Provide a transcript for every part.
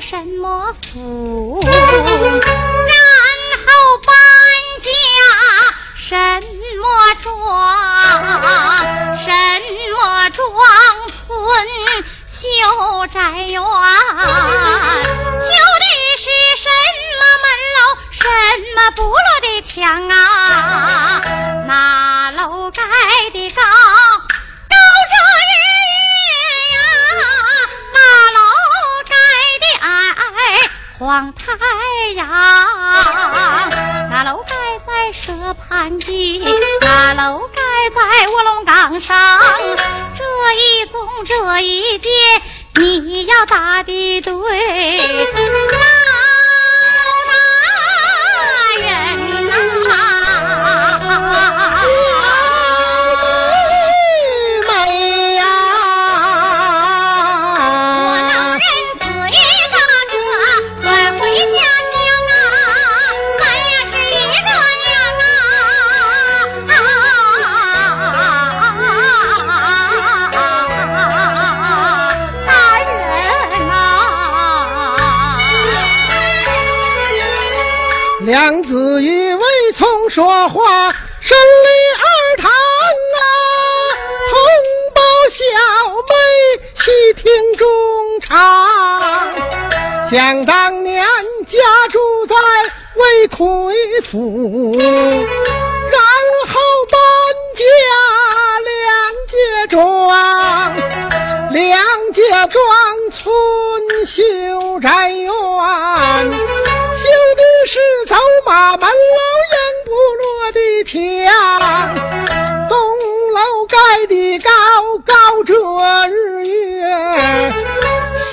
什么府？然后搬家什么庄？什么庄村修宅院？太阳。那楼盖在蛇盘地，那楼盖在卧龙岗上。这一宗这一件，你要打的对。想当年家住在魏奎府，然后搬家梁家庄，梁家庄村修宅院。修的是走马门楼烟不落的墙，东楼盖的高高遮日月，西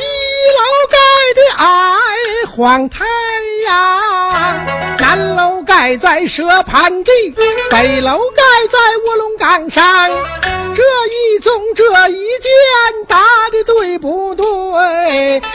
楼盖晃太阳，南楼盖在蛇盘地，北楼盖在卧龙岗上。这一宗这一件打的对不对？小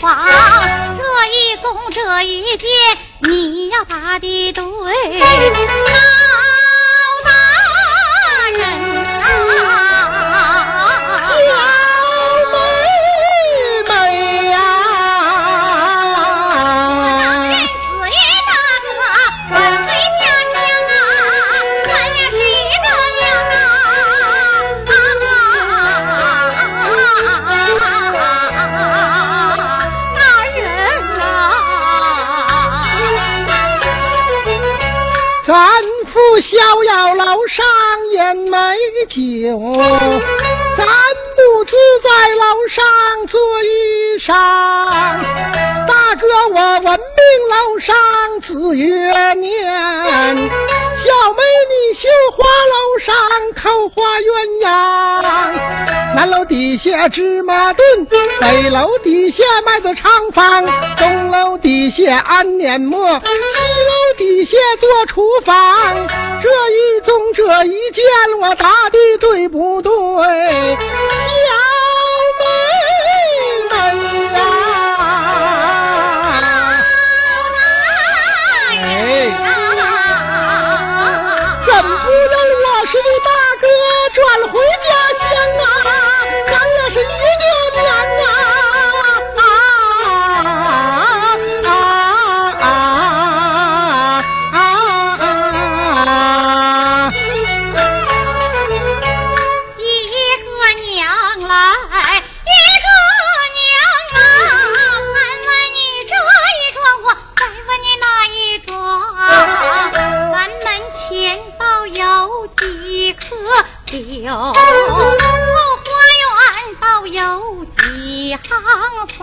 这一宗这一接，你要答的对。美酒，咱母子在楼上做衣裳。大哥，我闻命楼上子月年，小妹你绣花楼上扣花鸳鸯。南楼底下芝麻墩，北楼底下麦子长房，东楼底下安碾磨，西楼底下做厨房。这一宗这一件，我答的对不对？有几棵柳，后花园倒有几行桑。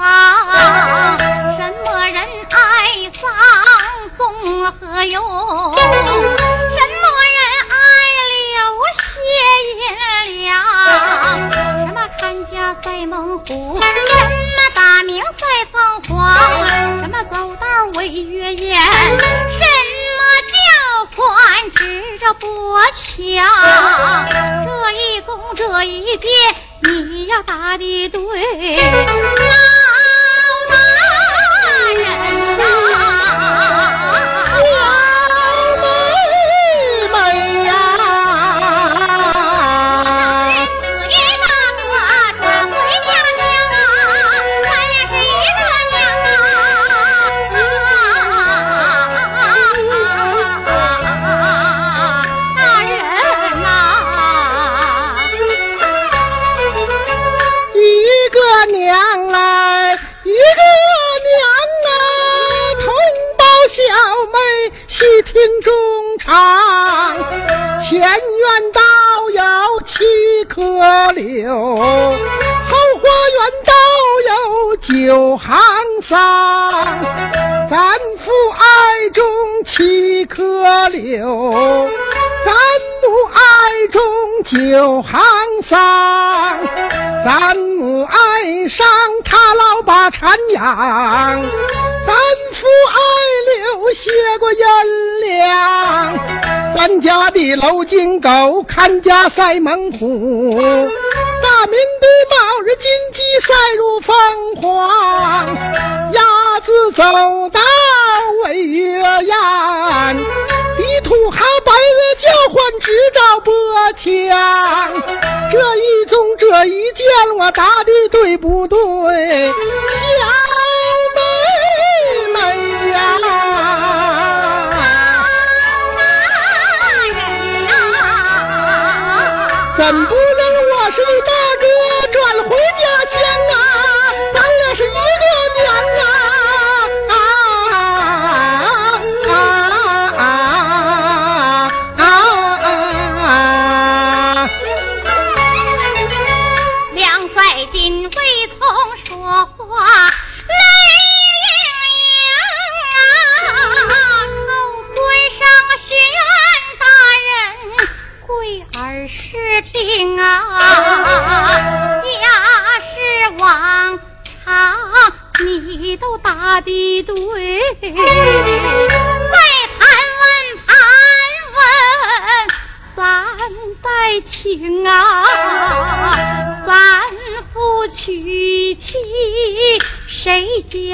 什么人爱桑，综合用。我瞧？这一攻这一接，你要答的对。九行丧，咱父爱中七棵柳。咱母爱中九行丧，咱母爱上他老把产养，留下过银两。咱家的楼金狗看家赛猛虎，大明的卯日金鸡赛入凤凰，鸭子走到尾月宴。地图哈白鹅叫唤直照波枪，这一宗这一件我答的对不对？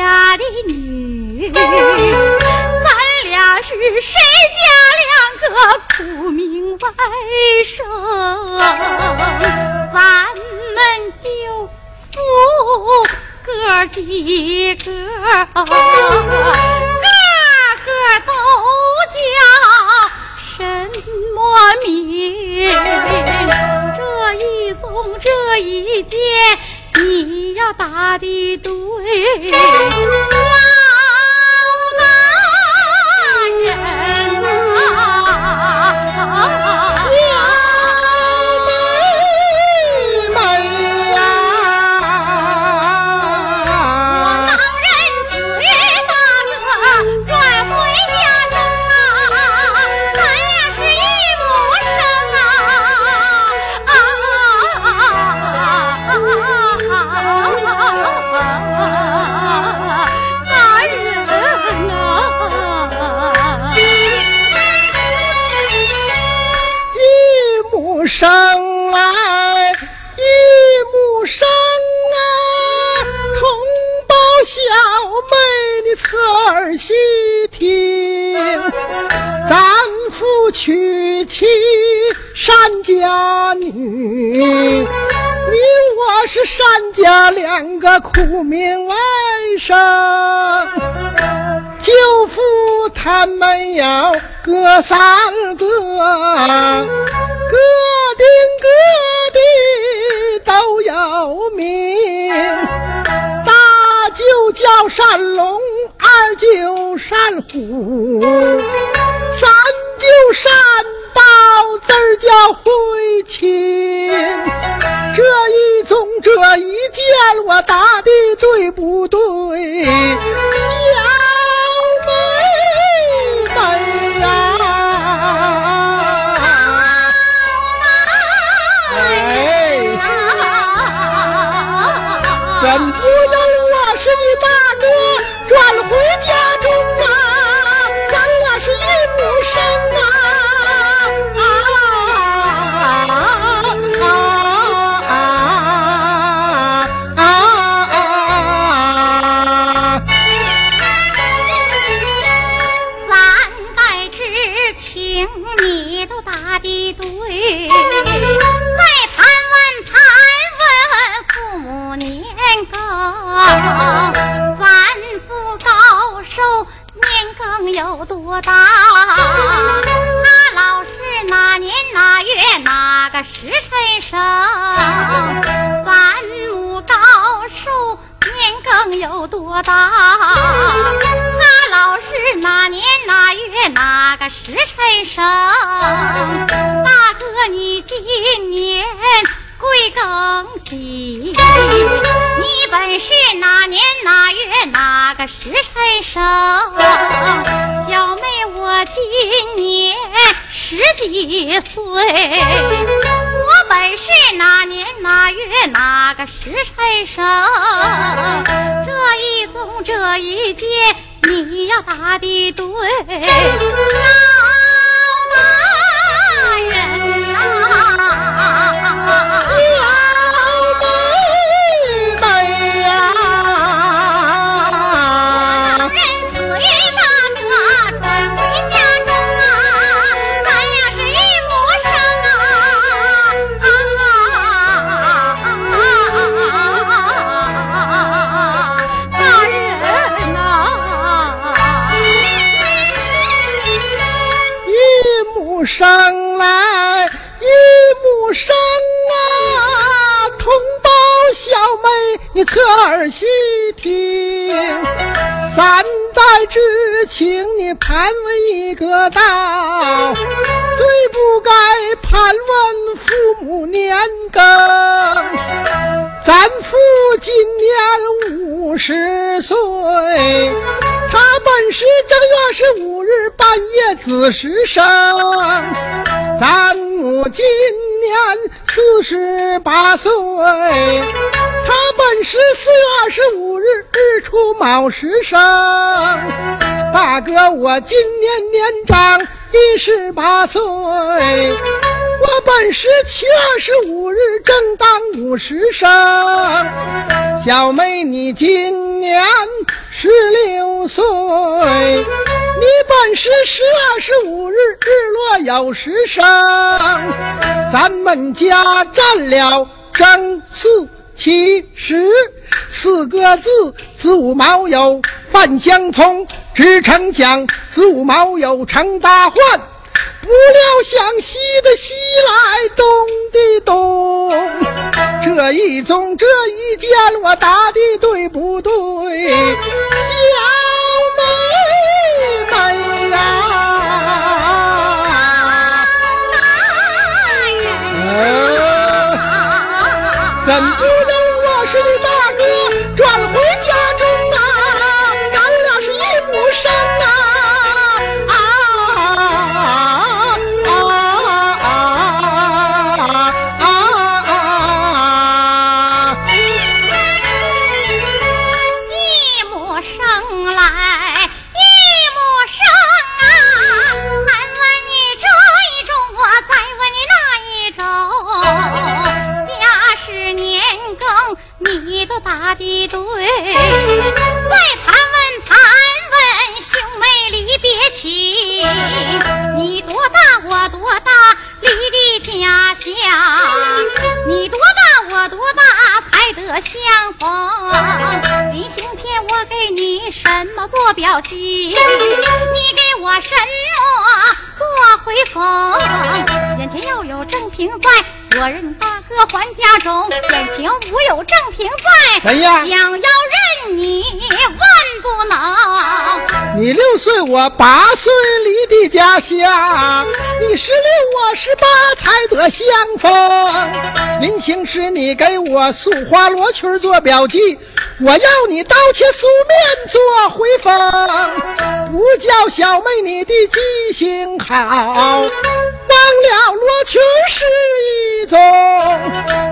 家的女？咱俩是谁家两个苦命外甥？咱们就夫哥几个，个个都叫。什么名？这一宗这一件，你要答的对。你我是善家两个苦命外甥。舅父他们有哥三个，个顶个的都有名。大舅叫善龙，二舅善虎，三舅山包字叫回亲。这一宗这一件，我答的对不对？对，是哪年哪月哪个时辰生？小妹，我今年十几岁，我本是哪年哪月哪个时辰生？这一宗这一件，你要答的对。可儿细听，三代之情你盘问一个道，最不该盘问父母年庚。咱父今年五十岁，他本是正月十五日半夜子时生，咱母今年四十八岁，他本是十四月二十五日日出卯时生。大哥，我今年年长一十八岁。我本是七月二十五日正当五十生，小妹你今年十六岁，你本是十月二十五日日落有时生，咱们家占了正四其实四个字，子午卯酉犯相冲，支城墙，子午卯酉成大患。不料想西的西来，东的东，这一宗这一件，我答的对不对？西安谁呀。八岁，离的家乡。你十六，我十八，才得相逢。临行时，你给我素花罗裙做表记，我要你刀切素面做回风。不叫小妹，你的记性好，忘了罗裙是一种。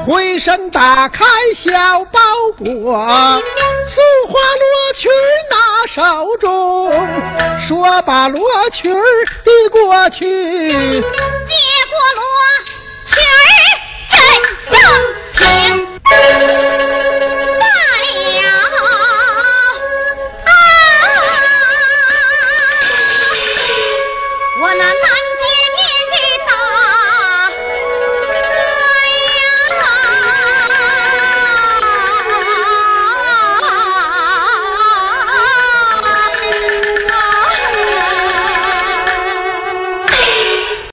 回身打开小包裹，素花罗裙拿手中，说把罗裙儿递过去，